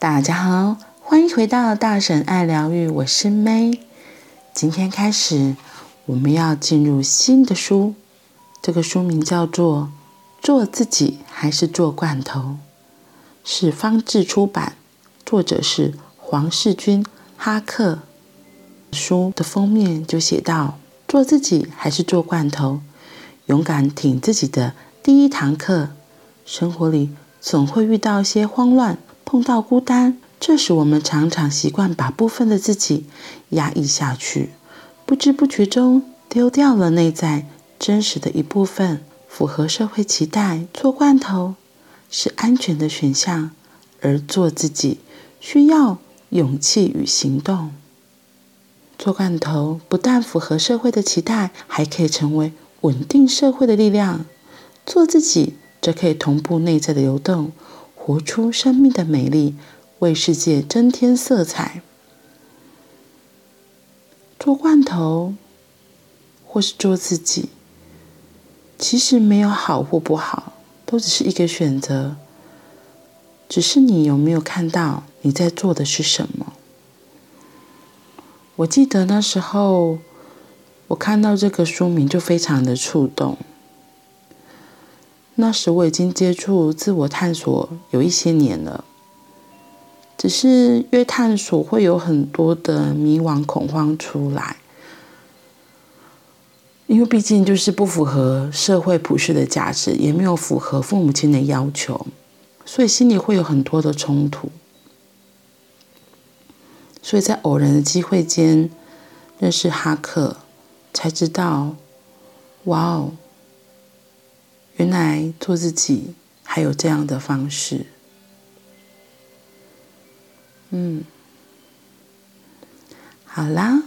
大家好，欢迎回到大婶爱疗愈，我是 May。今天开始，我们要进入新的书，这个书名叫做《做自己还是做罐头》，是方智出版，作者是黄世军哈克。书的封面就写到：“做自己还是做罐头？勇敢挺自己的第一堂课。生活里总会遇到一些慌乱。”碰到孤单，这时我们常常习惯把部分的自己压抑下去，不知不觉中丢掉了内在真实的一部分。符合社会期待，做罐头是安全的选项，而做自己需要勇气与行动。做罐头不但符合社会的期待，还可以成为稳定社会的力量。做自己则可以同步内在的流动。活出生命的美丽，为世界增添色彩。做罐头，或是做自己，其实没有好或不好，都只是一个选择。只是你有没有看到你在做的是什么？我记得那时候，我看到这个书名就非常的触动。那时我已经接触自我探索有一些年了，只是越探索会有很多的迷惘、恐慌出来，因为毕竟就是不符合社会普世的价值，也没有符合父母亲的要求，所以心里会有很多的冲突。所以在偶然的机会间认识哈克，才知道，哇哦！原来做自己还有这样的方式，嗯，好啦，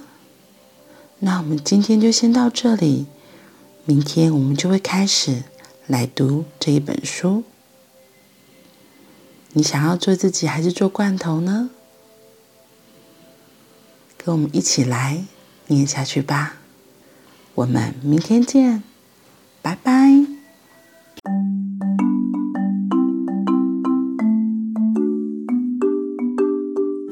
那我们今天就先到这里，明天我们就会开始来读这一本书。你想要做自己还是做罐头呢？跟我们一起来念下去吧。我们明天见，拜拜。